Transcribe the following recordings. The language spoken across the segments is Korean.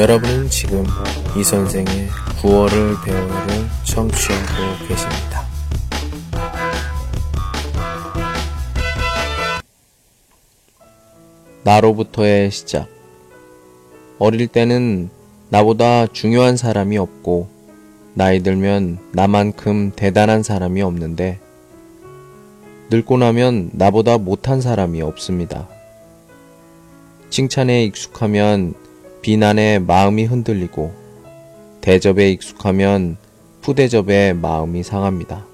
여러분은 지금 이 선생의 9월을 배우를 청취하고 계십니다. 나로부터의 시작. 어릴 때는 나보다 중요한 사람이 없고, 나이 들면 나만큼 대단한 사람이 없는데, 늙고 나면 나보다 못한 사람이 없습니다. 칭찬에 익숙하면 비난에 마음이 흔들리고, 대접에 익숙하면 푸대접에 마음이 상합니다.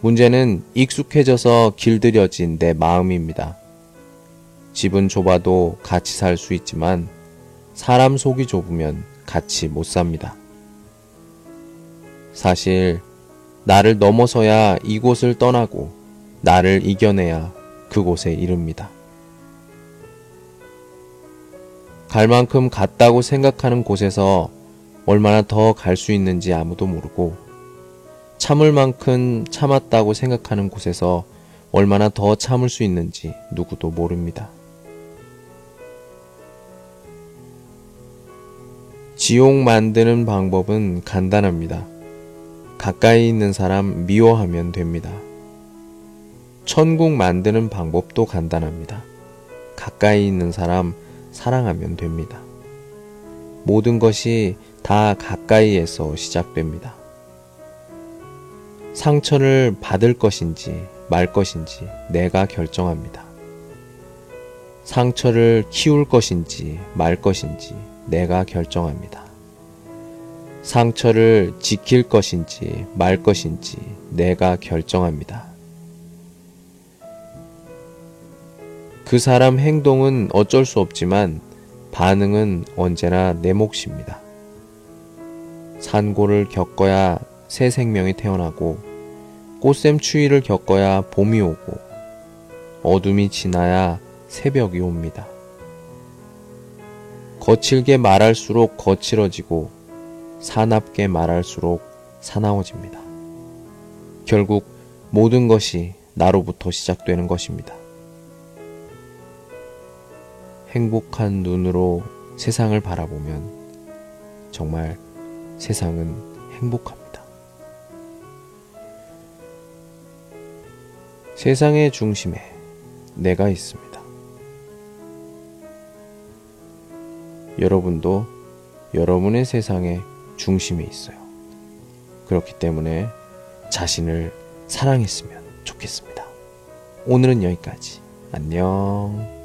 문제는 익숙해져서 길들여진 내 마음입니다. 집은 좁아도 같이 살 수 있지만 사람 속이 좁으면 같이 못 삽니다. 사실 나를 넘어서야 이곳을 떠나고 나를 이겨내야 그곳에 이릅니다. 갈 만큼 갔다고 생각하는 곳에서 얼마나 더 갈 수 있는지 아무도 모르고 참을 만큼 참았다고 생각하는 곳에서 얼마나 더 참을 수 있는지 누구도 모릅니다. 지옥 만드는 방법은 간단합니다. 가까이 있는 사람 미워하면 됩니다. 천국 만드는 방법도 간단합니다. 가까이 있는 사람 사랑하면 됩니다. 모든 것이 다 가까이에서 시작됩니다. 상처를 받을 것인지 말 것인지 내가 결정합니다. 상처를 키울 것인지 말 것인지 내가 결정합니다. 상처를 지킬 것인지 말 것인지 내가 결정합니다. 그 사람 행동은 어쩔 수 없지만 반응은 언제나 내 몫입니다. 산고를 겪어야 새 생명이 태어나고 꽃샘 추위를 겪어야 봄이 오고 어둠이 지나야 새벽이 옵니다. 거칠게 말할수록 거칠어지고 사납게 말할수록 사나워집니다. 결국 모든 것이 나로부터 시작되는 것입니다. 행복한 눈으로 세상을 바라보면 정말 세상은 행복합니다. 세상의 중심에 내가 있습니다. 여러분도 여러분의 세상의 중심에 있어요. 그렇기 때문에 자신을 사랑했으면 좋겠습니다. 오늘은 여기까지. 안녕.